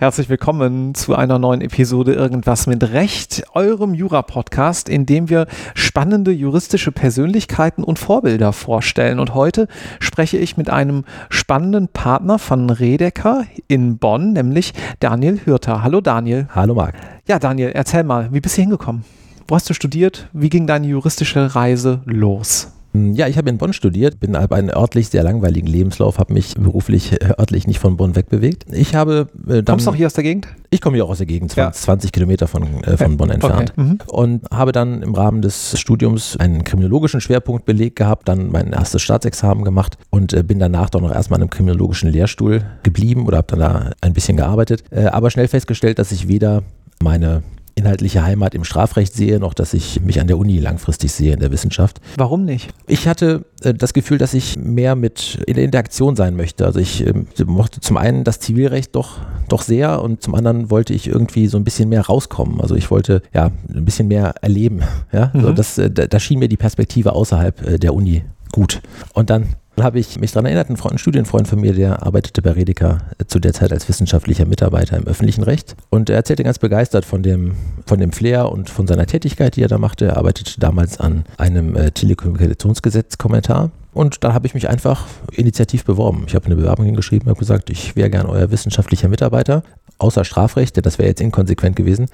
Herzlich willkommen zu einer neuen Episode Irgendwas mit Recht, eurem Jura-Podcast, in dem wir spannende juristische Persönlichkeiten und Vorbilder vorstellen. Und heute spreche ich mit einem spannenden Partner von Redecker in Bonn, nämlich Daniel Hürter. Hallo Daniel. Hallo Marc. Ja, Daniel, erzähl mal, wie bist du hingekommen? Wo hast du studiert? Wie ging deine juristische Reise los? Hm, ja, ich habe in Bonn studiert, bin aber einen örtlich sehr langweiligen Lebenslauf, habe mich beruflich äh, örtlich nicht von Bonn wegbewegt. Ich habe äh, dann, Kommst du auch hier aus der Gegend? Ich komme hier auch aus der Gegend, 20, ja. 20 Kilometer von, äh, von Bonn entfernt. Okay. Mhm. Und habe dann im Rahmen des Studiums einen kriminologischen Schwerpunkt belegt gehabt, dann mein erstes Staatsexamen gemacht und äh, bin danach doch noch erstmal in einem kriminologischen Lehrstuhl geblieben oder habe dann da ein bisschen gearbeitet. Äh, aber schnell festgestellt, dass ich weder meine inhaltliche Heimat im Strafrecht sehe, noch dass ich mich an der Uni langfristig sehe in der Wissenschaft. Warum nicht? Ich hatte äh, das Gefühl, dass ich mehr mit in der Interaktion sein möchte. Also ich äh, mochte zum einen das Zivilrecht doch, doch sehr und zum anderen wollte ich irgendwie so ein bisschen mehr rauskommen. Also ich wollte ja ein bisschen mehr erleben. Ja? Mhm. Also das, äh, da, da schien mir die Perspektive außerhalb äh, der Uni gut. Und dann habe ich mich daran erinnert, ein, Freund, ein Studienfreund von mir, der arbeitete bei Redeker zu der Zeit als wissenschaftlicher Mitarbeiter im öffentlichen Recht. Und er erzählte ganz begeistert von dem, von dem Flair und von seiner Tätigkeit, die er da machte. Er arbeitete damals an einem äh, Telekommunikationsgesetz-Kommentar. Und da habe ich mich einfach initiativ beworben. Ich habe eine Bewerbung hingeschrieben, habe gesagt, ich wäre gern euer wissenschaftlicher Mitarbeiter. Außer Strafrecht, das wäre jetzt inkonsequent gewesen,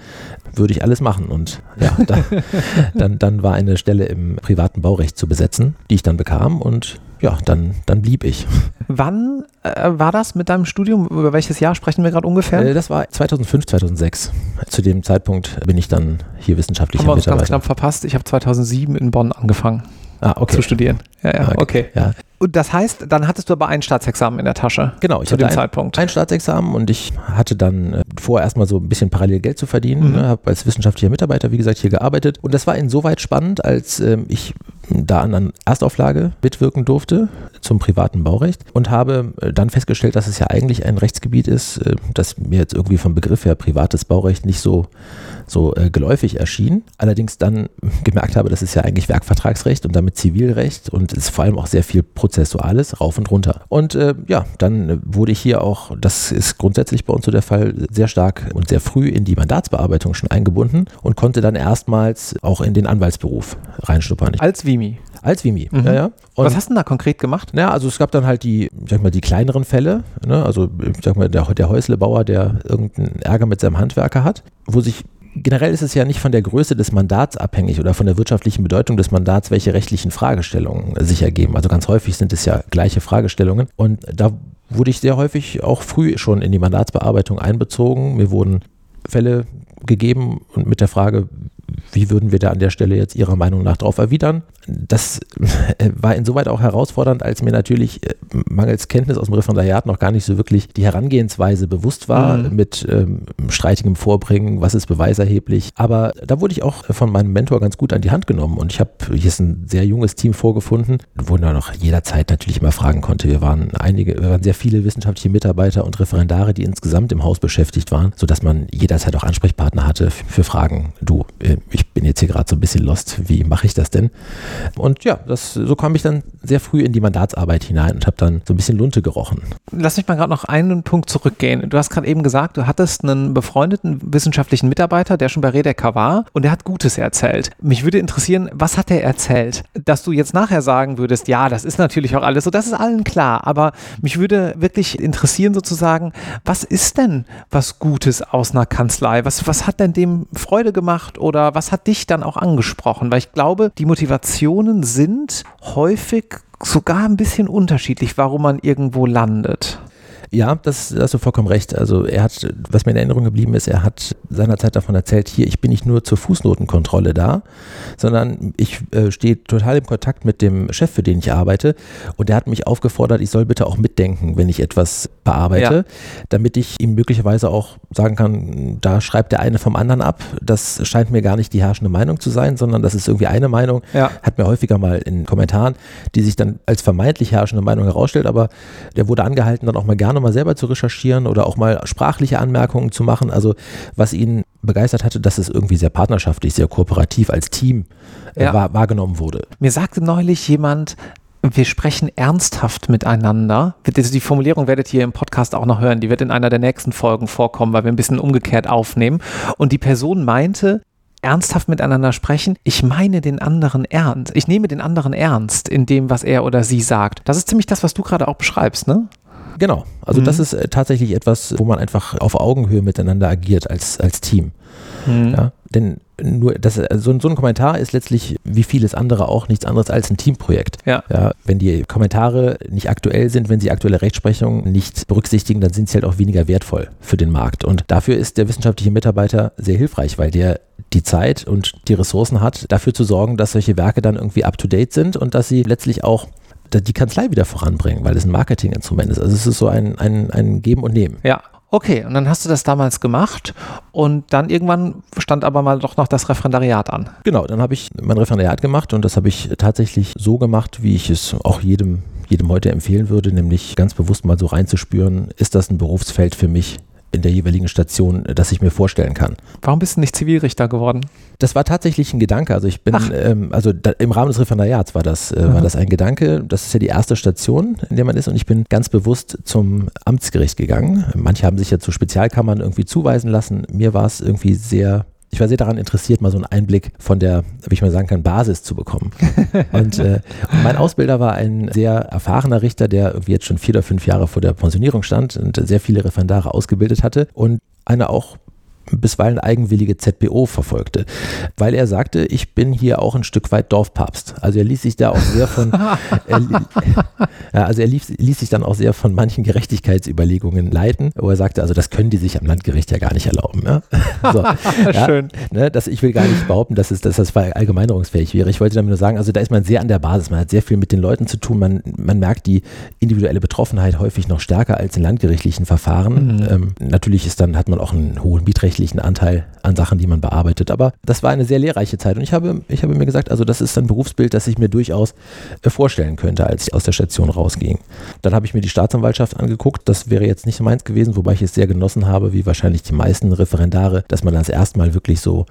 würde ich alles machen. Und ja, da, dann, dann war eine Stelle im privaten Baurecht zu besetzen, die ich dann bekam. Und ja, dann, dann blieb ich. Wann äh, war das mit deinem Studium? Über welches Jahr sprechen wir gerade ungefähr? Äh, das war 2005, 2006. Zu dem Zeitpunkt bin ich dann hier wissenschaftlicher Haben wir ganz knapp verpasst. Ich habe 2007 in Bonn angefangen ah, okay. zu studieren. Ja, ja, okay. okay. Ja. Und das heißt, dann hattest du aber ein Staatsexamen in der Tasche. Genau, ich zu dem ein, Zeitpunkt. Ein Staatsexamen und ich hatte dann äh, vor, erstmal so ein bisschen parallel Geld zu verdienen. Mhm. Ne, habe als wissenschaftlicher Mitarbeiter, wie gesagt, hier gearbeitet. Und das war insoweit spannend, als ähm, ich da an einer Erstauflage mitwirken durfte zum privaten Baurecht und habe äh, dann festgestellt, dass es ja eigentlich ein Rechtsgebiet ist, äh, das mir jetzt irgendwie vom Begriff her privates Baurecht nicht so, so äh, geläufig erschien. Allerdings dann gemerkt habe, das ist ja eigentlich Werkvertragsrecht und damit Zivilrecht und es ist vor allem auch sehr viel Prozessuales rauf und runter. Und äh, ja, dann wurde ich hier auch, das ist grundsätzlich bei uns so der Fall, sehr stark und sehr früh in die Mandatsbearbeitung schon eingebunden und konnte dann erstmals auch in den Anwaltsberuf reinschnuppern. Als Vimi? Als Vimi, mhm. ja, ja. Und Was hast du denn da konkret gemacht? Ja, also es gab dann halt die, ich sag mal, die kleineren Fälle, ne? also ich sag mal, der, der Häuslebauer, der irgendeinen Ärger mit seinem Handwerker hat, wo sich generell ist es ja nicht von der Größe des Mandats abhängig oder von der wirtschaftlichen Bedeutung des Mandats, welche rechtlichen Fragestellungen sich ergeben. Also ganz häufig sind es ja gleiche Fragestellungen. Und da wurde ich sehr häufig auch früh schon in die Mandatsbearbeitung einbezogen. Mir wurden Fälle gegeben und mit der Frage, wie würden wir da an der Stelle jetzt Ihrer Meinung nach darauf erwidern? Das war insoweit auch herausfordernd, als mir natürlich äh, mangels Kenntnis aus dem Referendariat noch gar nicht so wirklich die Herangehensweise bewusst war mhm. mit ähm, streitigem Vorbringen, was ist beweiserheblich. Aber da wurde ich auch von meinem Mentor ganz gut an die Hand genommen und ich habe hier ist ein sehr junges Team vorgefunden, wo man noch jederzeit natürlich immer fragen konnte. Wir waren einige, wir waren sehr viele wissenschaftliche Mitarbeiter und Referendare, die insgesamt im Haus beschäftigt waren, sodass man jederzeit auch Ansprechpartner hatte für Fragen. Du, äh, ich bin jetzt hier gerade so ein bisschen lost, wie mache ich das denn? Und ja, das, so kam ich dann sehr früh in die Mandatsarbeit hinein und habe dann so ein bisschen Lunte gerochen. Lass mich mal gerade noch einen Punkt zurückgehen. Du hast gerade eben gesagt, du hattest einen befreundeten wissenschaftlichen Mitarbeiter, der schon bei Redeker war und der hat Gutes erzählt. Mich würde interessieren, was hat er erzählt? Dass du jetzt nachher sagen würdest, ja, das ist natürlich auch alles so, das ist allen klar, aber mich würde wirklich interessieren sozusagen, was ist denn was Gutes aus einer Kanzlei? Was, was hat denn dem Freude gemacht oder was hat dich dann auch angesprochen? Weil ich glaube, die Motivationen sind häufig sogar ein bisschen unterschiedlich, warum man irgendwo landet. Ja, das, hast du vollkommen recht. Also er hat, was mir in Erinnerung geblieben ist, er hat seinerzeit davon erzählt, hier, ich bin nicht nur zur Fußnotenkontrolle da, sondern ich äh, stehe total im Kontakt mit dem Chef, für den ich arbeite. Und der hat mich aufgefordert, ich soll bitte auch mitdenken, wenn ich etwas bearbeite, ja. damit ich ihm möglicherweise auch sagen kann, da schreibt der eine vom anderen ab. Das scheint mir gar nicht die herrschende Meinung zu sein, sondern das ist irgendwie eine Meinung. Ja. Hat mir häufiger mal in Kommentaren, die sich dann als vermeintlich herrschende Meinung herausstellt, aber der wurde angehalten, dann auch mal gerne mal selber zu recherchieren oder auch mal sprachliche Anmerkungen zu machen. Also was ihn begeistert hatte, dass es irgendwie sehr partnerschaftlich, sehr kooperativ als Team äh, ja. wahr, wahrgenommen wurde. Mir sagte neulich jemand, wir sprechen ernsthaft miteinander. Die Formulierung werdet ihr im Podcast auch noch hören. Die wird in einer der nächsten Folgen vorkommen, weil wir ein bisschen umgekehrt aufnehmen. Und die Person meinte, ernsthaft miteinander sprechen. Ich meine den anderen ernst. Ich nehme den anderen ernst in dem, was er oder sie sagt. Das ist ziemlich das, was du gerade auch beschreibst, ne? Genau. Also mhm. das ist äh, tatsächlich etwas, wo man einfach auf Augenhöhe miteinander agiert als, als Team. Mhm. Ja, denn nur das, äh, so, so, ein Kommentar ist letztlich, wie vieles andere auch, nichts anderes als ein Teamprojekt. Ja. ja. wenn die Kommentare nicht aktuell sind, wenn sie aktuelle Rechtsprechung nicht berücksichtigen, dann sind sie halt auch weniger wertvoll für den Markt. Und dafür ist der wissenschaftliche Mitarbeiter sehr hilfreich, weil der die Zeit und die Ressourcen hat, dafür zu sorgen, dass solche Werke dann irgendwie up-to-date sind und dass sie letztlich auch die Kanzlei wieder voranbringen, weil es ein Marketinginstrument ist. Also es ist so ein, ein, ein Geben und Nehmen. Ja, Okay, und dann hast du das damals gemacht und dann irgendwann stand aber mal doch noch das Referendariat an. Genau, dann habe ich mein Referendariat gemacht und das habe ich tatsächlich so gemacht, wie ich es auch jedem, jedem heute empfehlen würde, nämlich ganz bewusst mal so reinzuspüren, ist das ein Berufsfeld für mich, in der jeweiligen Station, das ich mir vorstellen kann. Warum bist du nicht Zivilrichter geworden? Das war tatsächlich ein Gedanke. Also ich bin, ähm, also da, im Rahmen des Referendariats war das, äh, war das ein Gedanke. Das ist ja die erste Station, in der man ist und ich bin ganz bewusst zum Amtsgericht gegangen. Manche haben sich ja zu Spezialkammern irgendwie zuweisen lassen. Mir war es irgendwie sehr ich war sehr daran interessiert, mal so einen Einblick von der, wie ich mal sagen kann, Basis zu bekommen. und, äh, und, mein Ausbilder war ein sehr erfahrener Richter, der irgendwie jetzt schon vier oder fünf Jahre vor der Pensionierung stand und sehr viele Referendare ausgebildet hatte und eine auch bisweilen eigenwillige ZBO verfolgte, weil er sagte, ich bin hier auch ein Stück weit Dorfpapst. Also er ließ sich da auch sehr von, er, ja, also er ließ, ließ, sich dann auch sehr von manchen Gerechtigkeitsüberlegungen leiten, wo er sagte, also das können die sich am Landgericht ja gar nicht erlauben. Ja? So, ja, Schön. Ne, das, ich will gar nicht behaupten, dass, es, dass das allgemeinerungsfähig wäre. Ich wollte damit nur sagen, also da ist man sehr an der Basis, man hat sehr viel mit den Leuten zu tun, man, man merkt die individuelle Betroffenheit häufig noch stärker als in landgerichtlichen Verfahren. Mhm. Ähm, natürlich ist dann, hat man auch einen hohen Mietrecht beträchtlichen Anteil an Sachen, die man bearbeitet. Aber das war eine sehr lehrreiche Zeit und ich habe, ich habe mir gesagt, also das ist ein Berufsbild, das ich mir durchaus äh, vorstellen könnte, als ich aus der Station rausging. Dann habe ich mir die Staatsanwaltschaft angeguckt. Das wäre jetzt nicht meins gewesen, wobei ich es sehr genossen habe, wie wahrscheinlich die meisten Referendare, dass man das erstmal wirklich so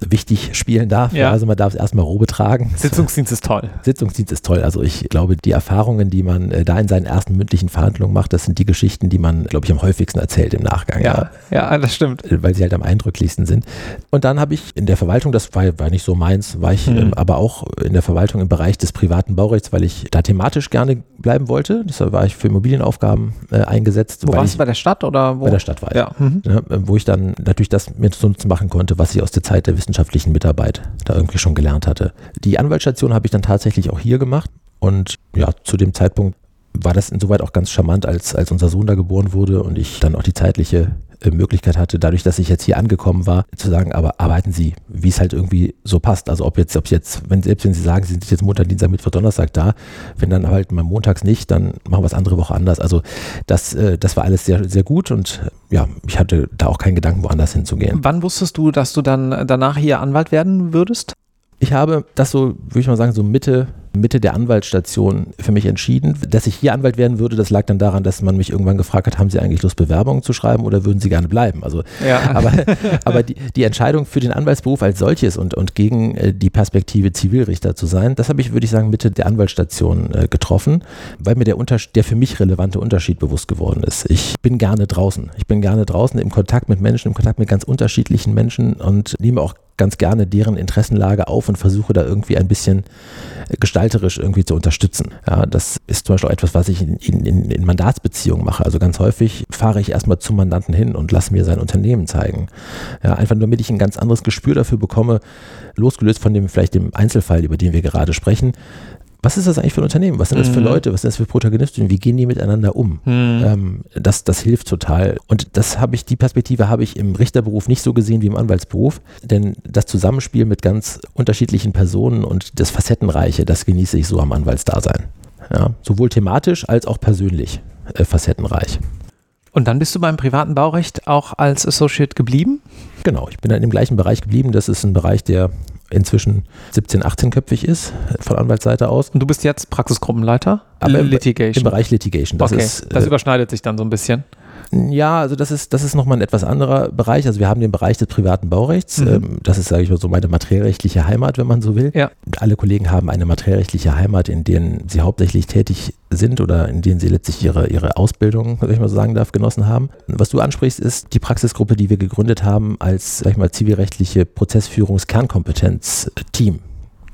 wichtig spielen darf. Ja. Also man darf es erstmal roh betragen. Sitzungsdienst ist toll. Sitzungsdienst ist toll. Also ich glaube, die Erfahrungen, die man äh, da in seinen ersten mündlichen Verhandlungen macht, das sind die Geschichten, die man, glaube ich, am häufigsten erzählt im Nachgang. Ja, ja, ja das stimmt. Äh, weil sie halt am eindrücklichsten sind. Und dann habe ich in der Verwaltung, das war, war nicht so meins, war ich ähm, aber auch in der Verwaltung im Bereich des privaten Baurechts, weil ich da thematisch gerne bleiben wollte. Deshalb war ich für Immobilienaufgaben äh, eingesetzt. Wo warst du bei der Stadt oder wo? Bei der Stadt war ich. Ja. Mhm. ja wo ich dann natürlich das mir so machen konnte, was ich aus der Zeit der wissenschaftlichen Mitarbeit Arbeit da irgendwie schon gelernt hatte. Die Anwaltsstation habe ich dann tatsächlich auch hier gemacht und ja, zu dem Zeitpunkt war das insoweit auch ganz charmant, als, als unser Sohn da geboren wurde und ich dann auch die zeitliche Möglichkeit hatte, dadurch, dass ich jetzt hier angekommen war, zu sagen, aber arbeiten Sie, wie es halt irgendwie so passt. Also ob jetzt, ob jetzt, wenn selbst wenn Sie sagen, Sie sind jetzt Montag, Dienstag, Mittwoch, Donnerstag da, wenn dann halt mal montags nicht, dann machen wir es andere Woche anders. Also das, äh, das war alles sehr, sehr gut und ja, ich hatte da auch keinen Gedanken, woanders hinzugehen. Wann wusstest du, dass du dann danach hier Anwalt werden würdest? Ich habe das so, würde ich mal sagen, so Mitte Mitte der Anwaltsstation für mich entschieden. Dass ich hier Anwalt werden würde, das lag dann daran, dass man mich irgendwann gefragt hat, haben Sie eigentlich Lust, Bewerbungen zu schreiben oder würden Sie gerne bleiben? Also, ja. aber, aber die, die Entscheidung für den Anwaltsberuf als solches und, und gegen äh, die Perspektive Zivilrichter zu sein, das habe ich, würde ich sagen, Mitte der Anwaltsstation äh, getroffen, weil mir der, der für mich relevante Unterschied bewusst geworden ist. Ich bin gerne draußen. Ich bin gerne draußen im Kontakt mit Menschen, im Kontakt mit ganz unterschiedlichen Menschen und nehme auch ganz gerne deren Interessenlage auf und versuche da irgendwie ein bisschen gestalterisch irgendwie zu unterstützen. Ja, das ist zum Beispiel auch etwas, was ich in, in, in Mandatsbeziehungen mache. Also ganz häufig fahre ich erstmal zum Mandanten hin und lasse mir sein Unternehmen zeigen. Ja, einfach nur, damit ich ein ganz anderes Gespür dafür bekomme, losgelöst von dem vielleicht dem Einzelfall, über den wir gerade sprechen, was ist das eigentlich für ein Unternehmen? Was sind das für mhm. Leute? Was sind das für Protagonisten? Wie gehen die miteinander um? Mhm. Ähm, das, das hilft total. Und das habe ich, die Perspektive habe ich im Richterberuf nicht so gesehen wie im Anwaltsberuf. Denn das Zusammenspiel mit ganz unterschiedlichen Personen und das Facettenreiche, das genieße ich so am Anwaltsdasein. Ja, sowohl thematisch als auch persönlich äh, facettenreich. Und dann bist du beim privaten Baurecht auch als Associate geblieben? Genau, ich bin dann im gleichen Bereich geblieben. Das ist ein Bereich, der inzwischen 17, 18-köpfig ist, von Anwaltsseite aus. Und du bist jetzt Praxisgruppenleiter? Aber im, Litigation. Im Bereich Litigation. Das okay, ist, das äh, überschneidet sich dann so ein bisschen. Ja, also das ist, das ist nochmal ein etwas anderer Bereich. Also wir haben den Bereich des privaten Baurechts. Mhm. Ähm, das ist, sage ich mal, so meine materiellrechtliche Heimat, wenn man so will. Ja. Alle Kollegen haben eine materiellrechtliche Heimat, in denen sie hauptsächlich tätig sind oder in denen sie letztlich ihre, ihre Ausbildung, wenn ich mal so sagen darf, genossen haben. Was du ansprichst, ist die Praxisgruppe, die wir gegründet haben als, sag ich mal, zivilrechtliche Prozessführungs-Kernkompetenz-Team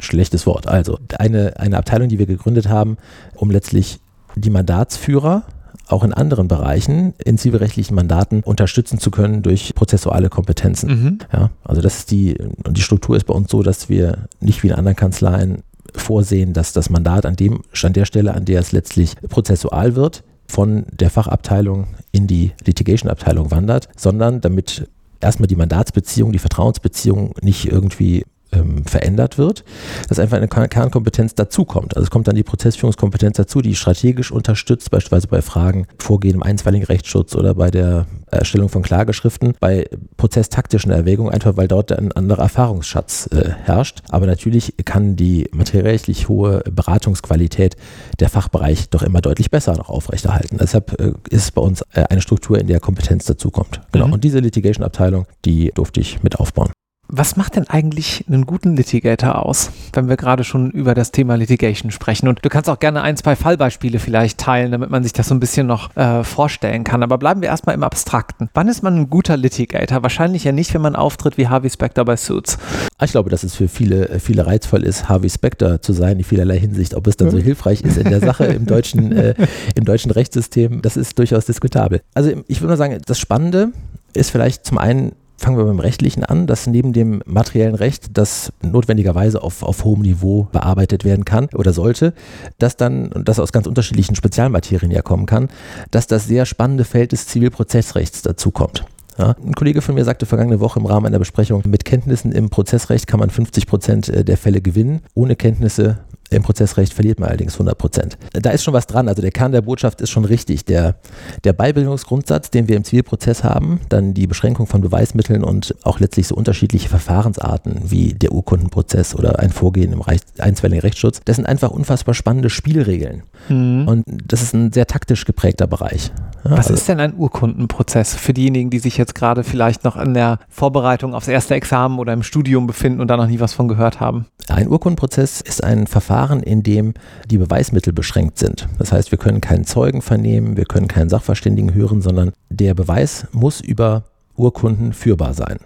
schlechtes Wort. Also eine, eine Abteilung, die wir gegründet haben, um letztlich die Mandatsführer auch in anderen Bereichen in zivilrechtlichen Mandaten unterstützen zu können durch prozessuale Kompetenzen. Mhm. Ja, also das ist die, die Struktur ist bei uns so, dass wir nicht wie in anderen Kanzleien vorsehen, dass das Mandat an dem, an der Stelle, an der es letztlich prozessual wird, von der Fachabteilung in die Litigation-Abteilung wandert, sondern damit erstmal die Mandatsbeziehung, die Vertrauensbeziehung nicht irgendwie ähm, verändert wird, dass einfach eine Kernkompetenz dazukommt. Also es kommt dann die Prozessführungskompetenz dazu, die strategisch unterstützt, beispielsweise bei Fragen Vorgehen im einstweiligen Rechtsschutz oder bei der Erstellung von Klageschriften, bei prozesstaktischen Erwägungen, einfach weil dort ein anderer Erfahrungsschatz äh, herrscht. Aber natürlich kann die materiellrechtlich hohe Beratungsqualität der Fachbereich doch immer deutlich besser noch aufrechterhalten. Deshalb äh, ist es bei uns äh, eine Struktur, in der Kompetenz dazukommt. Genau. Mhm. Und diese Litigation-Abteilung, die durfte ich mit aufbauen. Was macht denn eigentlich einen guten Litigator aus, wenn wir gerade schon über das Thema Litigation sprechen? Und du kannst auch gerne ein, zwei Fallbeispiele vielleicht teilen, damit man sich das so ein bisschen noch äh, vorstellen kann. Aber bleiben wir erstmal im Abstrakten. Wann ist man ein guter Litigator? Wahrscheinlich ja nicht, wenn man auftritt wie Harvey Specter bei Suits. Ich glaube, dass es für viele, äh, viele reizvoll ist, Harvey Specter zu sein, in vielerlei Hinsicht. Ob es dann so hm? hilfreich ist in der Sache im deutschen, äh, im deutschen Rechtssystem, das ist durchaus diskutabel. Also ich würde mal sagen, das Spannende ist vielleicht zum einen fangen wir beim Rechtlichen an, dass neben dem materiellen Recht, das notwendigerweise auf, auf hohem Niveau bearbeitet werden kann oder sollte, dass dann, und das aus ganz unterschiedlichen Spezialmaterien ja kommen kann, dass das sehr spannende Feld des Zivilprozessrechts dazukommt. Ja, ein Kollege von mir sagte vergangene Woche im Rahmen einer Besprechung, mit Kenntnissen im Prozessrecht kann man 50 Prozent äh, der Fälle gewinnen, ohne Kenntnisse im Prozessrecht verliert man allerdings 100 Prozent. Da ist schon was dran. Also der Kern der Botschaft ist schon richtig. Der, der Beibildungsgrundsatz, den wir im Zivilprozess haben, dann die Beschränkung von Beweismitteln und auch letztlich so unterschiedliche Verfahrensarten wie der Urkundenprozess oder ein Vorgehen im Reich, einstweiligen Rechtsschutz, das sind einfach unfassbar spannende Spielregeln. Mhm. Und das ist ein sehr taktisch geprägter Bereich. Ja, was also ist denn ein Urkundenprozess für diejenigen, die sich jetzt gerade vielleicht noch in der Vorbereitung aufs erste Examen oder im Studium befinden und da noch nie was von gehört haben? Ein Urkundenprozess ist ein Verfahren, Verfahren, in dem die Beweismittel beschränkt sind. Das heißt, wir können keinen Zeugen vernehmen, wir können keinen Sachverständigen hören, sondern der Beweis muss über Urkunden führbar sein.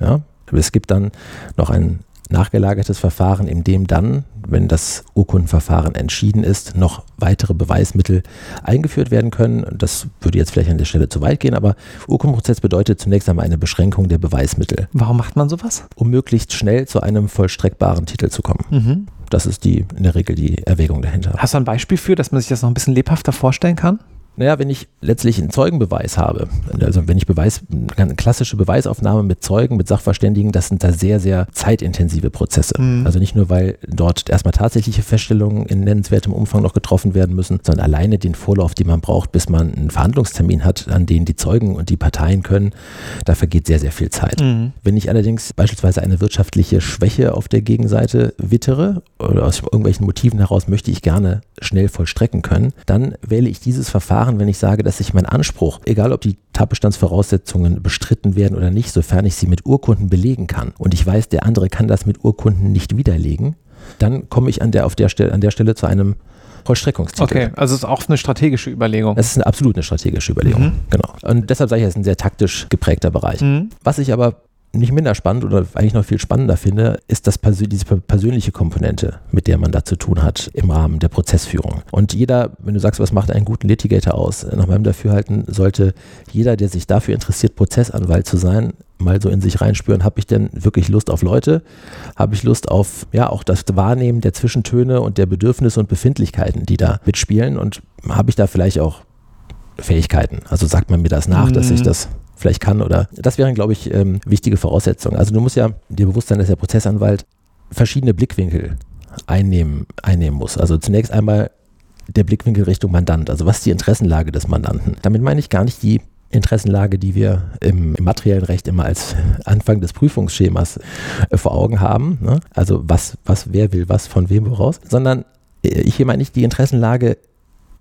Ja? Es gibt dann noch ein nachgelagertes Verfahren, in dem dann, wenn das Urkundenverfahren entschieden ist, noch weitere Beweismittel eingeführt werden können. Das würde jetzt vielleicht an der Stelle zu weit gehen, aber Urkundenprozess bedeutet zunächst einmal eine Beschränkung der Beweismittel. Warum macht man sowas? Um möglichst schnell zu einem vollstreckbaren Titel zu kommen. Mhm. Das ist die in der Regel die Erwägung dahinter. Hast du ein Beispiel für, dass man sich das noch ein bisschen lebhafter vorstellen kann? Naja, wenn ich letztlich einen Zeugenbeweis habe, also wenn ich Beweis, eine klassische Beweisaufnahme mit Zeugen, mit Sachverständigen, das sind da sehr, sehr zeitintensive Prozesse. Mhm. Also nicht nur, weil dort erstmal tatsächliche Feststellungen in nennenswertem Umfang noch getroffen werden müssen, sondern alleine den Vorlauf, den man braucht, bis man einen Verhandlungstermin hat, an den die Zeugen und die Parteien können, da vergeht sehr, sehr viel Zeit. Mhm. Wenn ich allerdings beispielsweise eine wirtschaftliche Schwäche auf der Gegenseite wittere oder aus irgendwelchen Motiven heraus möchte ich gerne schnell vollstrecken können, dann wähle ich dieses Verfahren wahren, wenn ich sage, dass ich meinen Anspruch, egal ob die Tatbestandsvoraussetzungen bestritten werden oder nicht, sofern ich sie mit Urkunden belegen kann und ich weiß, der andere kann das mit Urkunden nicht widerlegen, dann komme ich an der, auf der Stelle, an der Stelle zu einem Vollstreckungstitel. Okay, also es ist auch eine strategische Überlegung. Das ist eine, absolut eine strategische Überlegung, mhm. genau. Und deshalb sage ich, es ist ein sehr taktisch geprägter Bereich. Mhm. Was ich aber nicht minder spannend oder eigentlich noch viel spannender finde, ist das diese persönliche Komponente, mit der man da zu tun hat im Rahmen der Prozessführung. Und jeder, wenn du sagst, was macht einen guten Litigator aus, nach meinem Dafürhalten sollte jeder, der sich dafür interessiert, Prozessanwalt zu sein, mal so in sich reinspüren, habe ich denn wirklich Lust auf Leute? Habe ich Lust auf, ja, auch das Wahrnehmen der Zwischentöne und der Bedürfnisse und Befindlichkeiten, die da mitspielen und habe ich da vielleicht auch Fähigkeiten? Also sagt man mir das nach, mhm. dass ich mhm. das vielleicht kann oder das wären, glaube ich, ähm, wichtige Voraussetzungen. Also du musst ja dir bewusst sein, dass der Prozessanwalt verschiedene Blickwinkel einnehmen, einnehmen muss. Also zunächst einmal der Blickwinkel Richtung Mandant, also was ist die Interessenlage des Mandanten. Damit meine ich gar nicht die Interessenlage, die wir im, im materiellen Recht immer als Anfang des Prüfungsschemas äh, vor Augen haben. Ne? Also was, was, wer will was von wem woraus, sondern äh, hier meine ich die Interessenlage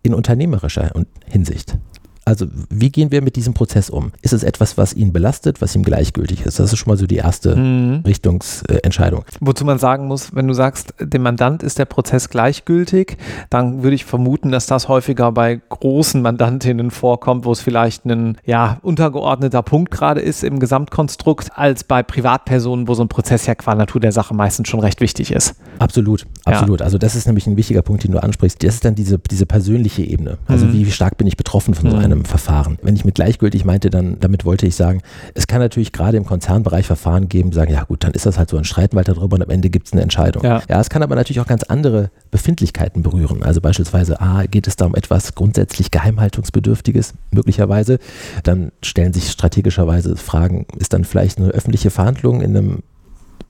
in unternehmerischer Hinsicht. Also wie gehen wir mit diesem Prozess um? Ist es etwas, was ihn belastet, was ihm gleichgültig ist? Das ist schon mal so die erste mhm. Richtungsentscheidung. Wozu man sagen muss, wenn du sagst, dem Mandant ist der Prozess gleichgültig, dann würde ich vermuten, dass das häufiger bei großen Mandantinnen vorkommt, wo es vielleicht ein ja, untergeordneter Punkt gerade ist im Gesamtkonstrukt, als bei Privatpersonen, wo so ein Prozess ja qua Natur der Sache meistens schon recht wichtig ist. Absolut, absolut. Ja. Also das ist nämlich ein wichtiger Punkt, den du ansprichst. Das ist dann diese, diese persönliche Ebene. Also mhm. wie stark bin ich betroffen von so mhm. Einem Verfahren? Wenn ich mit gleichgültig meinte, dann damit wollte ich sagen, es kann natürlich gerade im Konzernbereich Verfahren geben, sagen, ja gut, dann ist das halt so, ein streiten weiter darüber und am Ende gibt es eine Entscheidung. Ja. ja, es kann aber natürlich auch ganz andere Befindlichkeiten berühren. Also beispielsweise, ah, geht es da um etwas grundsätzlich Geheimhaltungsbedürftiges, möglicherweise. Dann stellen sich strategischerweise Fragen, ist dann vielleicht eine öffentliche Verhandlung in einem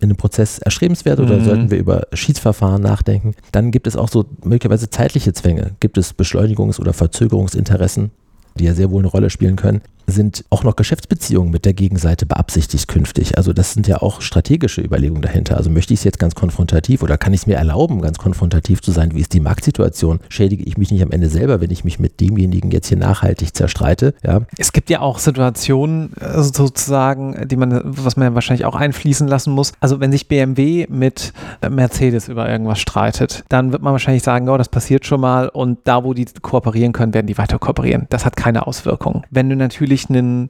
in einem Prozess erstrebenswert oder mhm. sollten wir über Schiedsverfahren nachdenken? Dann gibt es auch so möglicherweise zeitliche Zwänge. Gibt es Beschleunigungs- oder Verzögerungsinteressen, die ja sehr wohl eine Rolle spielen können sind auch noch Geschäftsbeziehungen mit der Gegenseite beabsichtigt künftig. Also das sind ja auch strategische Überlegungen dahinter. Also möchte ich es jetzt ganz konfrontativ oder kann ich es mir erlauben, ganz konfrontativ zu sein? Wie ist die Marktsituation? Schädige ich mich nicht am Ende selber, wenn ich mich mit demjenigen jetzt hier nachhaltig zerstreite? Ja. Es gibt ja auch Situationen also sozusagen, die man, was man ja wahrscheinlich auch einfließen lassen muss. Also wenn sich BMW mit Mercedes über irgendwas streitet, dann wird man wahrscheinlich sagen, oh, das passiert schon mal und da, wo die kooperieren können, werden die weiter kooperieren. Das hat keine Auswirkungen. Wenn du natürlich natürlich einen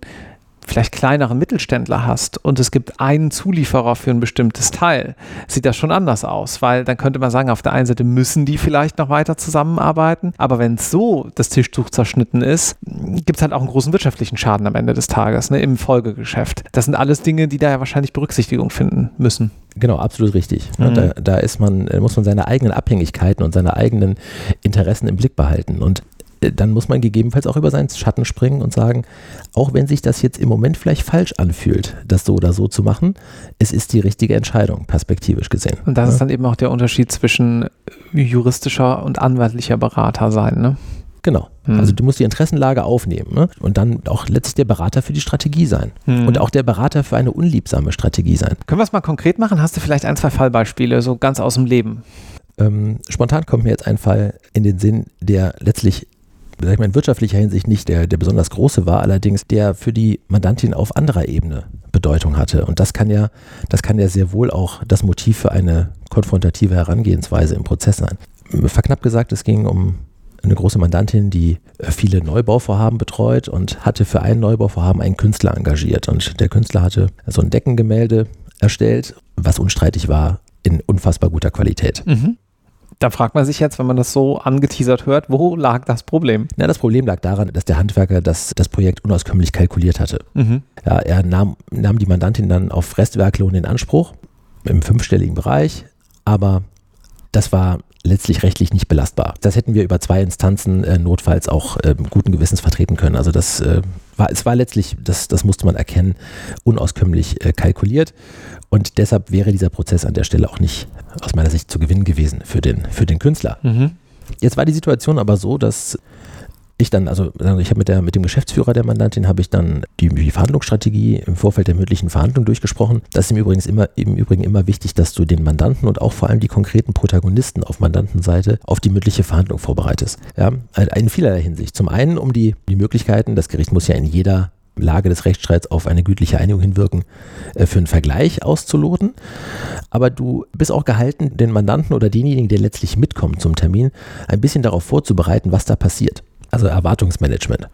vielleicht kleineren Mittelständler hast und es gibt einen Zulieferer für ein bestimmtes Teil, sieht das schon anders aus, weil dann könnte man sagen, auf der einen Seite müssen die vielleicht noch weiter zusammenarbeiten, aber wenn es so das Tischtuch zerschnitten ist, gibt es halt auch einen großen wirtschaftlichen Schaden am Ende des Tages ne, im Folgegeschäft. Das sind alles Dinge, die da ja wahrscheinlich Berücksichtigung finden müssen. Genau, absolut richtig. Mhm. Da, da, ist man, muss man seine eigenen Abhängigkeiten und seine eigenen Interessen im Blick behalten. Und dann muss man gegebenenfalls auch über seinen Schatten springen und sagen, auch wenn sich das jetzt im Moment vielleicht falsch anfühlt, das so oder so zu machen, es ist die richtige Entscheidung, perspektivisch gesehen. Und das ja. ist dann eben auch der Unterschied zwischen juristischer und anwaltlicher Berater sein, ne? Genau. Hm. Also du musst die Interessenlage aufnehmen ne? und dann auch letztlich der Berater für die Strategie sein hm. und auch der Berater für eine unliebsame Strategie sein. Können wir es mal konkret machen? Hast du vielleicht ein, zwei Fallbeispiele, so ganz aus dem Leben? Ähm, spontan kommt mir jetzt ein Fall in den Sinn, der letztlich sag ich mal, in wirtschaftlicher Hinsicht nicht der, der besonders große war, allerdings der für die Mandantin auf anderer Ebene Bedeutung hatte. Und das kann ja, das kann ja sehr wohl auch das Motiv für eine konfrontative Herangehensweise im Prozess sein. Verknappt gesagt, es ging um eine große Mandantin, die äh, viele Neubauvorhaben betreut und hatte für ein Neubauvorhaben einen Künstler engagiert. Und der Künstler hatte so ein Deckengemälde erstellt, was unstreitig war, in unfassbar guter Qualität. Mhm. Da fragt man sich jetzt, wenn man das so angeteasert hört, wo lag das Problem? Na, das Problem lag daran, dass der Handwerker das, das Projekt unauskömmlich kalkuliert hatte. Mhm. Ja, er nahm, nahm die Mandantin dann auf Restwerklohn in Anspruch, im fünfstelligen Bereich, aber das war letztlich rechtlich nicht belastbar. Das hätten wir über zwei Instanzen äh, notfalls auch äh, guten Gewissens vertreten können. Also das äh, war, es war letztlich, das, das musste man erkennen, unauskömmlich äh, kalkuliert. Und deshalb wäre dieser Prozess an der Stelle auch nicht aus meiner Sicht zu gewinnen gewesen für den, für den Künstler. Mhm. Jetzt war die Situation aber so, dass ich dann, also ich habe mit, mit dem Geschäftsführer der Mandantin, habe ich dann die, die, Verhandlungsstrategie im Vorfeld der mündlichen Verhandlung durchgesprochen. Das ist im Übrigen, immer, im Übrigen immer wichtig, dass du den Mandanten und auch vor allem die konkreten Protagonisten auf Mandantenseite auf die mündliche Verhandlung vorbereitest. Ja, in vielerlei Hinsicht. Zum einen um die, die Möglichkeiten, das Gericht muss ja in jeder Lage des Rechtsstreits auf eine gütliche Einigung hinwirken, äh, für einen Vergleich auszuloten. Aber du bist auch gehalten, den Mandanten oder denjenigen, der letztlich mitkommt zum Termin, ein bisschen darauf vorzubereiten, was da passiert also Erwartungsmanagement.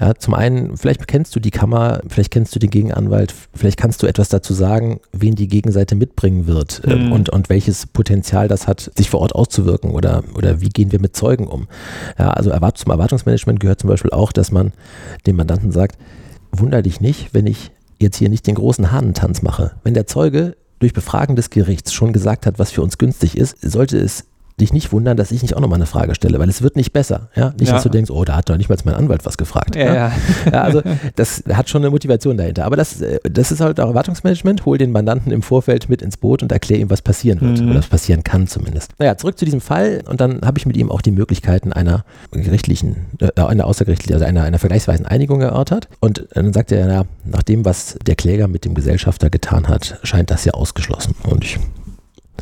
Ja, zum einen, vielleicht kennst du die Kammer, vielleicht kennst du den Gegenanwalt, vielleicht kannst du etwas dazu sagen, wen die Gegenseite mitbringen wird ähm, mhm. und, und welches Potenzial das hat, sich vor Ort auszuwirken oder, oder wie gehen wir mit Zeugen um. Ja, also Erwart zum Erwartungsmanagement gehört zum Beispiel auch, dass man dem Mandanten sagt, wunder dich nicht, wenn ich jetzt hier nicht den großen Hahnentanz mache. Wenn der Zeuge durch Befragen des Gerichts schon gesagt hat, was für uns günstig ist, sollte es dich nicht wundern, dass ich nicht auch nochmal eine Frage stelle, weil es wird nicht besser. Ja? Nicht, ja. dass du denkst, oh, da hat doch nicht mal mein Anwalt was gefragt. Ja, ja. ja, also das hat schon eine Motivation dahinter. Aber das, äh, das ist halt auch Erwartungsmanagement. Hol den Mandanten im Vorfeld mit ins Boot und erklär ihm, was passieren wird. Mhm. Oder was passieren kann zumindest. Naja, zurück zu diesem Fall. Und dann habe ich mit ihm auch die Möglichkeiten einer gerichtlichen, äh, einer außergerichtlichen, also einer, einer vergleichsweisen Einigung erörtert. Und dann sagte er, ja, nach dem, was der Kläger mit dem Gesellschafter getan hat, scheint das ja ausgeschlossen. Und ich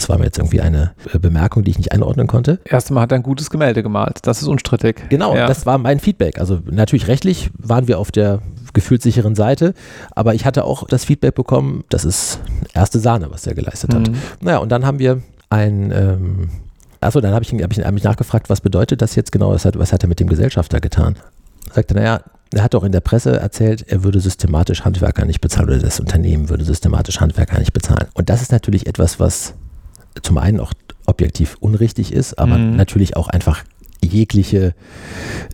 Das war mir jetzt irgendwie eine äh, Bemerkung, die ich nicht einordnen konnte. Erstmal hat er ein gutes Gemälde gemalt. Das ist unstrittig. Genau, ja. das war mein Feedback. Also natürlich rechtlich waren wir auf der gefühlt sicheren Seite, aber ich hatte auch das Feedback bekommen, das ist erste Sahne, was er geleistet hat. Mhm. Naja, und dann haben wir ein ähm, Achso, dann habe ich, hab ich mich nachgefragt, was bedeutet das jetzt genau? Was hat, was hat er mit dem Gesellschafter getan? Sagte, naja, er hat doch in der Presse erzählt, er würde systematisch Handwerker nicht bezahlen oder das Unternehmen würde systematisch Handwerker nicht bezahlen. Und das ist natürlich etwas, was zum einen auch objektiv unrichtig ist, aber mhm. natürlich auch einfach jegliche,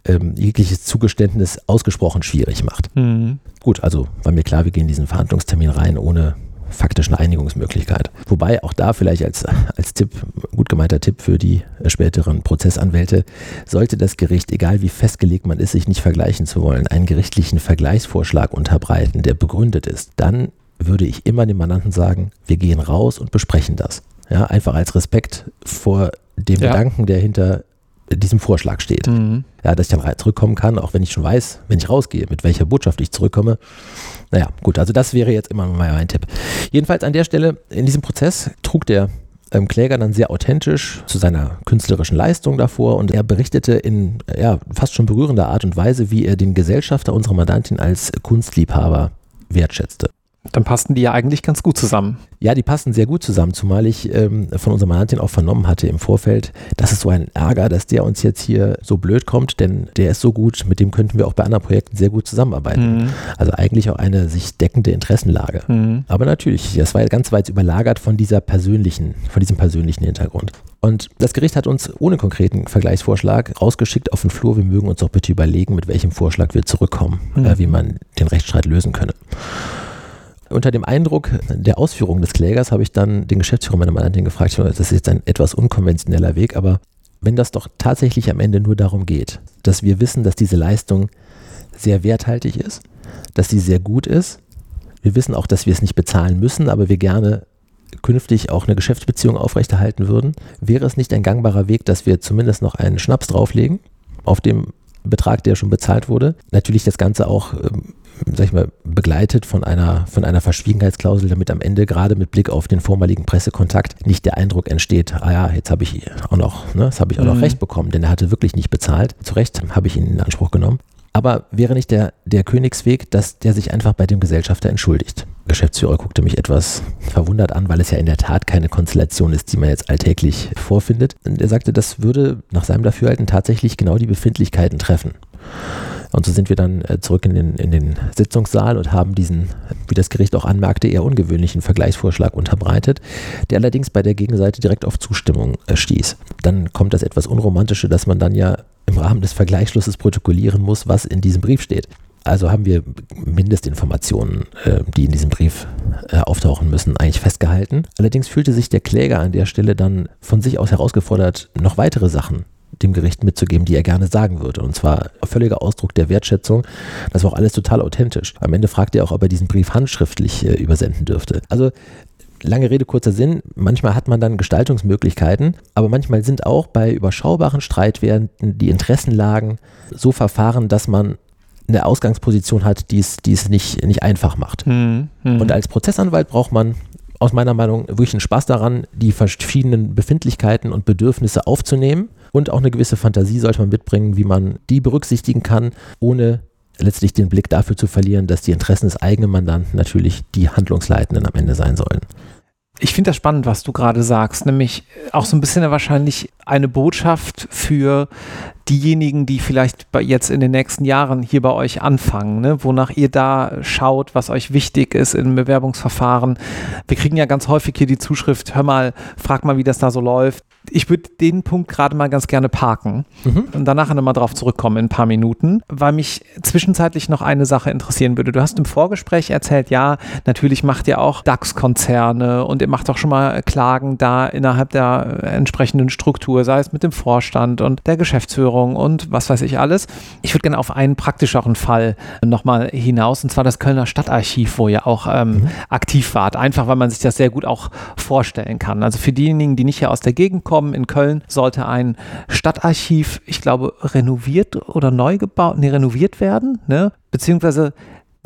ähm, jegliches Zugeständnis ausgesprochen schwierig macht. Mhm. Gut, also war mir klar, wir gehen diesen Verhandlungstermin rein ohne faktischen Einigungsmöglichkeit. Wobei auch da vielleicht als, als Tipp, gut gemeinter Tipp für die späteren Prozessanwälte, sollte das Gericht, egal wie festgelegt man ist, sich nicht vergleichen zu wollen, einen gerichtlichen Vergleichsvorschlag unterbreiten, der begründet ist, dann würde ich immer dem Mandanten sagen, wir gehen raus und besprechen das. Ja, einfach als Respekt vor dem ja. Gedanken, der hinter diesem Vorschlag steht. Mhm. Ja, dass ich dann zurückkommen kann, auch wenn ich schon weiß, wenn ich rausgehe, mit welcher Botschaft ich zurückkomme. Naja, gut, also das wäre jetzt immer mal mein Tipp. Jedenfalls an der Stelle, in diesem Prozess trug der ähm, Kläger dann sehr authentisch zu seiner künstlerischen Leistung davor und er berichtete in ja, fast schon berührender Art und Weise, wie er den Gesellschafter unserer Mandantin als Kunstliebhaber wertschätzte. Dann passten die ja eigentlich ganz gut zusammen. Ja, die passen sehr gut zusammen, zumal ich ähm, von unserer Mandantin auch vernommen hatte im Vorfeld, das ist so ein Ärger, dass der uns jetzt hier so blöd kommt, denn der ist so gut, mit dem könnten wir auch bei anderen Projekten sehr gut zusammenarbeiten. Mhm. Also eigentlich auch eine sich deckende Interessenlage. Mhm. Aber natürlich, das war ganz weit überlagert von dieser persönlichen, von diesem persönlichen Hintergrund. Und das Gericht hat uns ohne konkreten Vergleichsvorschlag rausgeschickt auf den Flur. Wir mögen uns auch bitte überlegen, mit welchem Vorschlag wir zurückkommen, mhm. äh, wie man den Rechtsstreit lösen könne. Unter dem Eindruck der Ausführungen des Klägers habe ich dann den Geschäftsführer meiner Mandantin gefragt, das ist jetzt ein etwas unkonventioneller Weg, aber wenn das doch tatsächlich am Ende nur darum geht, dass wir wissen, dass diese Leistung sehr werthaltig ist, dass sie sehr gut ist, wir wissen auch, dass wir es nicht bezahlen müssen, aber wir gerne künftig auch eine Geschäftsbeziehung aufrechterhalten würden, wäre es nicht ein gangbarer Weg, dass wir zumindest noch einen Schnaps drauflegen auf dem Betrag, der schon bezahlt wurde. Natürlich das Ganze auch ähm, sag ich mal, begleitet von einer, von einer Verschwiegenheitsklausel, damit am Ende gerade mit Blick auf den vormaligen Pressekontakt nicht der Eindruck entsteht, ah ja, jetzt habe ich auch noch, ne, das habe ich auch mhm. noch recht bekommen, denn er hatte wirklich nicht bezahlt. Zu Recht habe ich ihn in Anspruch genommen. Aber wäre nicht der, der Königsweg, dass der sich einfach bei dem Gesellschafter entschuldigt? Geschäftsführer guckte mich etwas verwundert an, weil es ja in der Tat keine Konstellation ist, die man jetzt alltäglich vorfindet. Und er sagte, das würde nach seinem Dafürhalten tatsächlich genau die Befindlichkeiten treffen. Und so sind wir dann äh, zurück in den, in den Sitzungssaal und haben diesen, wie das Gericht auch anmerkte, eher ungewöhnlichen Vergleichsvorschlag unterbreitet, der allerdings bei der Gegenseite direkt auf Zustimmung äh, stieß. Dann kommt das etwas Unromantische, dass man dann ja im Rahmen des Vergleichsschlusses protokollieren muss, was in diesem Brief steht. Also haben wir Mindestinformationen, äh, die in diesem Brief auftauchen müssen, eigentlich festgehalten. Allerdings fühlte sich der Kläger an der Stelle dann von sich aus herausgefordert, noch weitere Sachen dem Gericht mitzugeben, die er gerne sagen würde. Und zwar völliger Ausdruck der Wertschätzung. Das war auch alles total authentisch. Am Ende fragt er auch, ob er diesen Brief handschriftlich äh, übersenden dürfte. Also lange Rede, kurzer Sinn. Manchmal hat man dann Gestaltungsmöglichkeiten, aber manchmal sind auch bei überschaubaren Streitwerten die Interessenlagen so verfahren, dass man eine Ausgangsposition hat, die es, die es nicht, nicht einfach macht. Hm, hm. Und als Prozessanwalt braucht man aus meiner Meinung wirklich einen Spaß daran, die verschiedenen Befindlichkeiten und Bedürfnisse aufzunehmen und auch eine gewisse Fantasie sollte man mitbringen, wie man die berücksichtigen kann, ohne letztlich den Blick dafür zu verlieren, dass die Interessen des eigenen Mandanten natürlich die Handlungsleitenden am Ende sein sollen. Ich finde das spannend, was du gerade sagst, nämlich auch so ein bisschen wahrscheinlich eine Botschaft für diejenigen, die vielleicht jetzt in den nächsten Jahren hier bei euch anfangen, ne? wonach ihr da schaut, was euch wichtig ist im Bewerbungsverfahren. Wir kriegen ja ganz häufig hier die Zuschrift, hör mal, frag mal, wie das da so läuft. Ich würde den Punkt gerade mal ganz gerne parken mhm. und danach nochmal drauf zurückkommen in ein paar Minuten, weil mich zwischenzeitlich noch eine Sache interessieren würde. Du hast im Vorgespräch erzählt, ja, natürlich macht ihr auch DAX-Konzerne und ihr macht auch schon mal Klagen da innerhalb der entsprechenden Struktur, sei es mit dem Vorstand und der Geschäftsführung Versicherung und was weiß ich alles. Ich würde gerne auf einen praktischeren Fall nochmal hinaus, und zwar das Kölner Stadtarchiv, wo ihr auch ähm, mhm. aktiv wart. Einfach, weil man sich das sehr gut auch vorstellen kann. Also für diejenigen, die nicht hier aus der Gegend kommen, in Köln sollte ein Stadtarchiv, ich glaube, renoviert oder neu gebaut, nee, renoviert werden, ne? beziehungsweise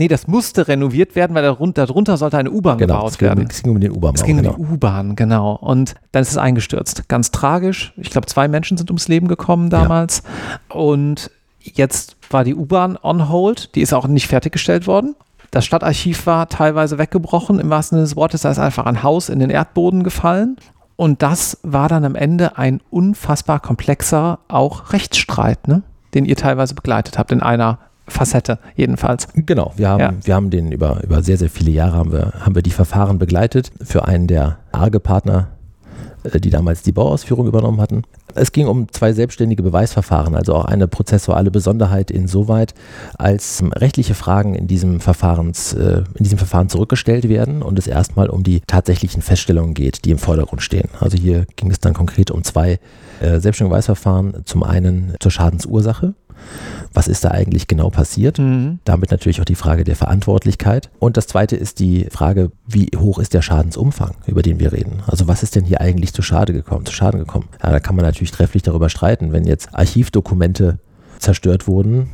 Nee, das musste renoviert werden, weil darunter, darunter sollte eine U-Bahn Genau, gebaut es ging, werden. es ging um den U-Bahn. Es ging genau. um die U-Bahn, genau. Und dann ist es eingestürzt. Ganz tragisch. Ich glaube, zwei Menschen sind ums Leben gekommen damals. Und jetzt war die U-Bahn on hold. Die ist auch nicht fertiggestellt worden. Das Stadtarchiv war teilweise weggebrochen. Im wahrsten Sinne des Wortes, da ist einfach ein Haus in den Erdboden gefallen. Und das war dann am Ende ein unfassbar komplexer auch Rechtsstreit, ne? den ihr teilweise begleitet habt, in einer Facette jedenfalls. Genau, wir haben, Ja. wir haben den über, über sehr, sehr viele Jahre haben wir, haben wir die Verfahren begleitet für einen der Arge-Partner, äh, die damals die Bauausführung übernommen hatten. Es ging um zwei selbstständige Beweisverfahren, also auch eine prozessuale Besonderheit insoweit, als rechtliche Fragen in diesem, Verfahrens, äh, in diesem Verfahren zurückgestellt werden und es erstmal um die tatsächlichen Feststellungen geht, die im Vordergrund stehen. Also hier ging es dann konkret um zwei äh, selbstständige Beweisverfahren. Zum einen zur Schadensursache. Was ist da eigentlich genau passiert? Mhm. Damit natürlich auch die Frage der Verantwortlichkeit. Und das zweite ist die Frage, wie hoch ist der Schadensumfang, über den wir reden? Also was ist denn hier eigentlich zu Schade gekommen, zu Schaden gekommen? Ja, da kann man natürlich trefflich darüber streiten. Wenn jetzt Archivdokumente zerstört wurden,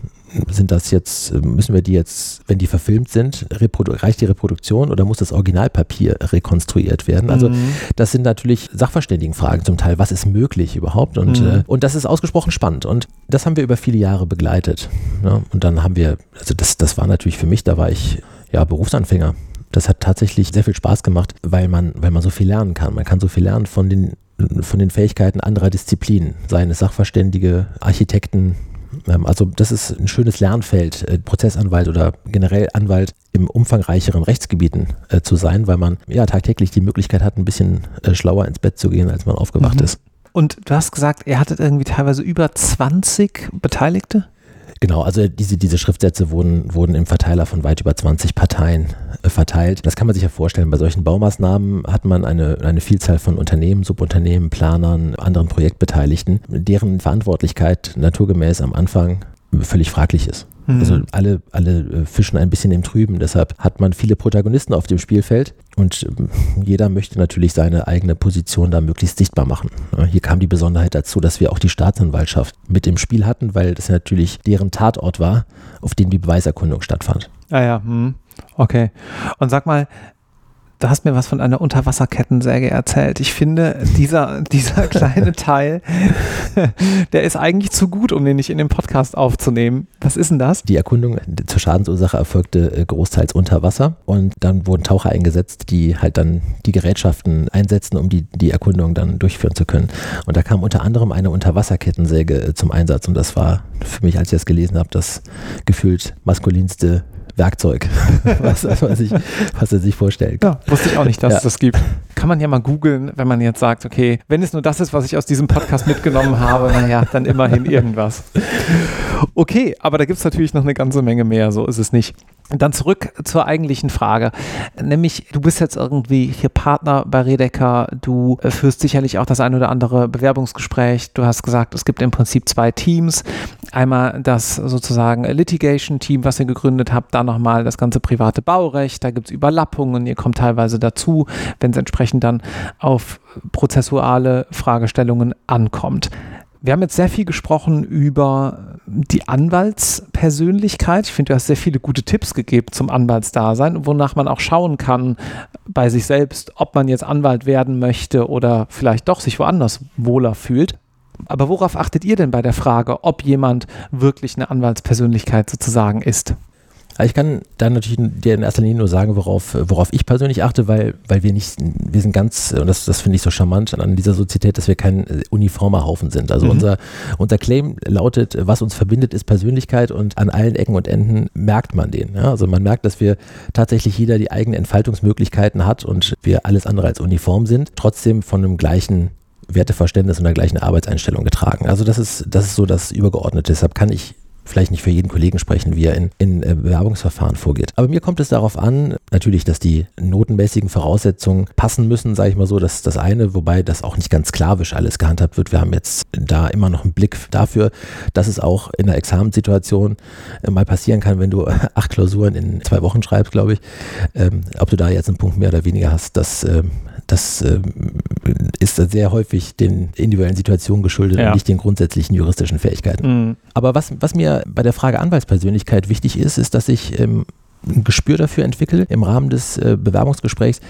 sind das jetzt, müssen wir die jetzt, wenn die verfilmt sind, reicht die Reproduktion oder muss das Originalpapier rekonstruiert werden? Also Mhm. das sind natürlich Sachverständigenfragen zum Teil. Was ist möglich überhaupt? Und, Mhm. äh, und das ist ausgesprochen spannend. Und das haben wir über viele Jahre begleitet. Ne? Und dann haben wir, also das, das war natürlich für mich, da war ich ja Berufsanfänger. Das hat tatsächlich sehr viel Spaß gemacht, weil man, weil man so viel lernen kann. Man kann so viel lernen von den, von den Fähigkeiten anderer Disziplinen, seien es Sachverständige, Architekten. Ähm, Also das ist ein schönes Lernfeld, äh, Prozessanwalt oder generell Anwalt im umfangreicheren Rechtsgebieten äh, zu sein, weil man ja tagtäglich die Möglichkeit hat, ein bisschen äh, schlauer ins Bett zu gehen, als man aufgewacht Mhm. ist. Und du hast gesagt, ihr hattet irgendwie teilweise über 20 Beteiligte? Genau, also diese, diese Schriftsätze wurden, wurden im Verteiler von weit über 20 Parteien verteilt. Das kann man sich ja vorstellen. Bei solchen Baumaßnahmen hat man eine, eine Vielzahl von Unternehmen, Subunternehmen, Planern, anderen Projektbeteiligten, deren Verantwortlichkeit naturgemäß am Anfang völlig fraglich ist. Mhm. Also alle, alle äh, fischen ein bisschen im Trüben. Deshalb hat man viele Protagonisten auf dem Spielfeld und ähm, jeder möchte natürlich seine eigene Position da möglichst sichtbar machen. Hier kam die Besonderheit dazu, dass wir auch die Staatsanwaltschaft mit im Spiel hatten, weil das natürlich deren Tatort war, auf dem die Beweiserkundung stattfand. Ah ja, hm. Okay. Und sag mal, du hast mir was von einer Unterwasserkettensäge erzählt. Ich finde, dieser, dieser kleine Teil, der ist eigentlich zu gut, um den nicht in dem Podcast aufzunehmen. Was ist denn das? Die Erkundung zur Schadensursache erfolgte äh, großteils unter Wasser und dann wurden Taucher eingesetzt, die halt dann die Gerätschaften einsetzten, um die, die Erkundung dann durchführen zu können. Und da kam unter anderem eine Unterwasserkettensäge äh, zum Einsatz und das war für mich, als ich das gelesen habe, das gefühlt maskulinste Werkzeug, was, was, ich, was er sich vorstellt. Ja, wusste ich auch nicht, dass Ja. es das gibt. Kann man ja mal googeln, wenn man jetzt sagt, okay, wenn es nur das ist, was ich aus diesem Podcast mitgenommen habe, naja, dann immerhin irgendwas. Okay, aber da gibt es natürlich noch eine ganze Menge mehr, so ist es nicht. Dann zurück zur eigentlichen Frage, nämlich du bist jetzt irgendwie hier Partner bei Redecker, du äh, führst sicherlich auch das ein oder andere Bewerbungsgespräch, du hast gesagt, es gibt im Prinzip zwei Teams, einmal das sozusagen Litigation-Team, was ihr gegründet habt, dann nochmal das ganze private Baurecht, da gibt es Überlappungen, ihr kommt teilweise dazu, wenn es entsprechend dann auf prozessuale Fragestellungen ankommt. Wir haben jetzt sehr viel gesprochen über die Anwaltspersönlichkeit. Ich finde, du hast sehr viele gute Tipps gegeben zum Anwaltsdasein, wonach man auch schauen kann bei sich selbst, ob man jetzt Anwalt werden möchte oder vielleicht doch sich woanders wohler fühlt. Aber worauf achtet ihr denn bei der Frage, ob jemand wirklich eine Anwaltspersönlichkeit sozusagen ist? Aber Ich kann dann natürlich dir in erster Linie nur sagen, worauf, worauf ich persönlich achte, weil, weil wir nicht, wir sind ganz, und das, das finde ich so charmant an dieser Sozietät, dass wir kein uniformer Haufen sind. Also Mhm. unser, unser Claim lautet, was uns verbindet, ist Persönlichkeit und an allen Ecken und Enden merkt man den. Ja? Also man merkt, dass wir tatsächlich jeder die eigenen Entfaltungsmöglichkeiten hat und wir alles andere als uniform sind, trotzdem von einem gleichen Werteverständnis und der gleichen Arbeitseinstellung getragen. Also das ist, das ist so das Übergeordnete. Deshalb kann ich vielleicht nicht für jeden Kollegen sprechen, wie er in, in äh, Bewerbungsverfahren vorgeht. Aber mir kommt es darauf an, natürlich, dass die notenmäßigen Voraussetzungen passen müssen, sage ich mal so, das ist das eine, wobei das auch nicht ganz sklavisch alles gehandhabt wird. Wir haben jetzt da immer noch einen Blick dafür, dass es auch in der Examenssituation äh, mal passieren kann, wenn du acht Klausuren in zwei Wochen schreibst, glaube ich, ähm, ob du da jetzt einen Punkt mehr oder weniger hast, das, ähm, das ähm, ist sehr häufig den individuellen Situationen geschuldet Ja. und nicht den grundsätzlichen juristischen Fähigkeiten. Mhm. Aber was, was mir bei der Frage Anwaltspersönlichkeit wichtig ist, ist, dass ich ähm, ein Gespür dafür entwickle im Rahmen des äh, Bewerbungsgesprächs,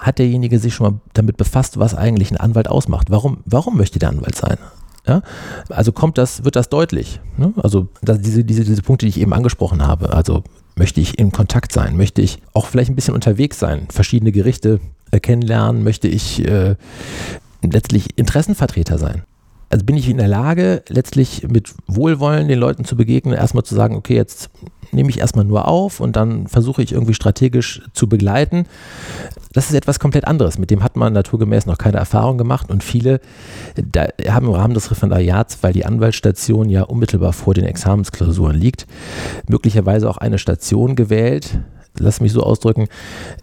hat derjenige sich schon mal damit befasst, was eigentlich ein Anwalt ausmacht. Warum, warum möchte der Anwalt sein? Ja? Also kommt das, wird das deutlich. Ne? Also das, diese, diese, diese Punkte, die ich eben angesprochen habe. Also möchte ich in Kontakt sein? Möchte ich auch vielleicht ein bisschen unterwegs sein? Verschiedene Gerichte äh, kennenlernen? Möchte ich äh, letztlich Interessenvertreter sein? Also bin ich in der Lage, letztlich mit Wohlwollen den Leuten zu begegnen, erstmal zu sagen, okay, jetzt nehme ich erstmal nur auf und dann versuche ich irgendwie strategisch zu begleiten. Das ist etwas komplett anderes. Mit dem hat man naturgemäß noch keine Erfahrung gemacht und viele haben im Rahmen des Referendariats, weil die Anwaltsstation ja unmittelbar vor den Examensklausuren liegt, möglicherweise auch eine Station gewählt, lass mich so ausdrücken,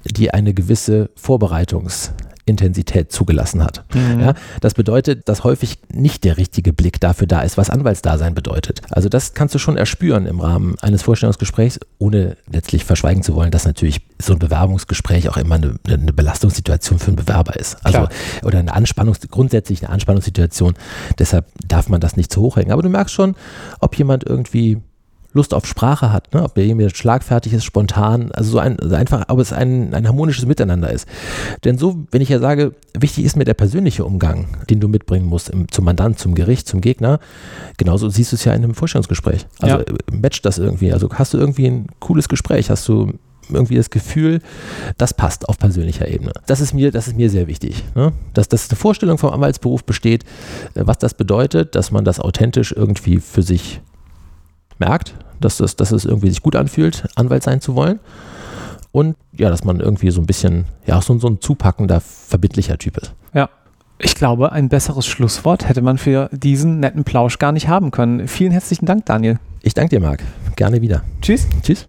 die eine gewisse Vorbereitungs- Intensität zugelassen hat. Mhm. Ja, das bedeutet, dass häufig nicht der richtige Blick dafür da ist, was Anwaltsdasein bedeutet. Also das kannst du schon erspüren im Rahmen eines Vorstellungsgesprächs, ohne letztlich verschweigen zu wollen, dass natürlich so ein Bewerbungsgespräch auch immer eine, eine Belastungssituation für einen Bewerber ist. Also Klar. oder eine Anspannungs grundsätzlich eine Anspannungssituation. Deshalb darf man das nicht zu hoch hängen. Aber du merkst schon, ob jemand irgendwie Lust auf Sprache hat, ne? ob derjenige schlagfertig ist, spontan, also so ein, also einfach, ob es ein, ein harmonisches Miteinander ist. Denn so, wenn ich ja sage, wichtig ist mir der persönliche Umgang, den du mitbringen musst im, zum Mandant, zum Gericht, zum Gegner, genauso siehst du es ja in einem Vorstellungsgespräch. Also ja. Äh, matcht das irgendwie. Also hast du irgendwie ein cooles Gespräch, hast du irgendwie das Gefühl, das passt auf persönlicher Ebene. Das ist mir, das ist mir sehr wichtig. Ne? Dass, dass eine Vorstellung vom Anwaltsberuf besteht, äh, was das bedeutet, dass man das authentisch irgendwie für sich merkt, dass, das, dass es irgendwie sich gut anfühlt, Anwalt sein zu wollen. Und ja, dass man irgendwie so ein bisschen, ja, so, so ein zupackender, verbindlicher Typ ist. Ja. Ich glaube, ein besseres Schlusswort hätte man für diesen netten Plausch gar nicht haben können. Vielen herzlichen Dank, Daniel. Ich danke dir, Marc. Gerne wieder. Tschüss. Tschüss.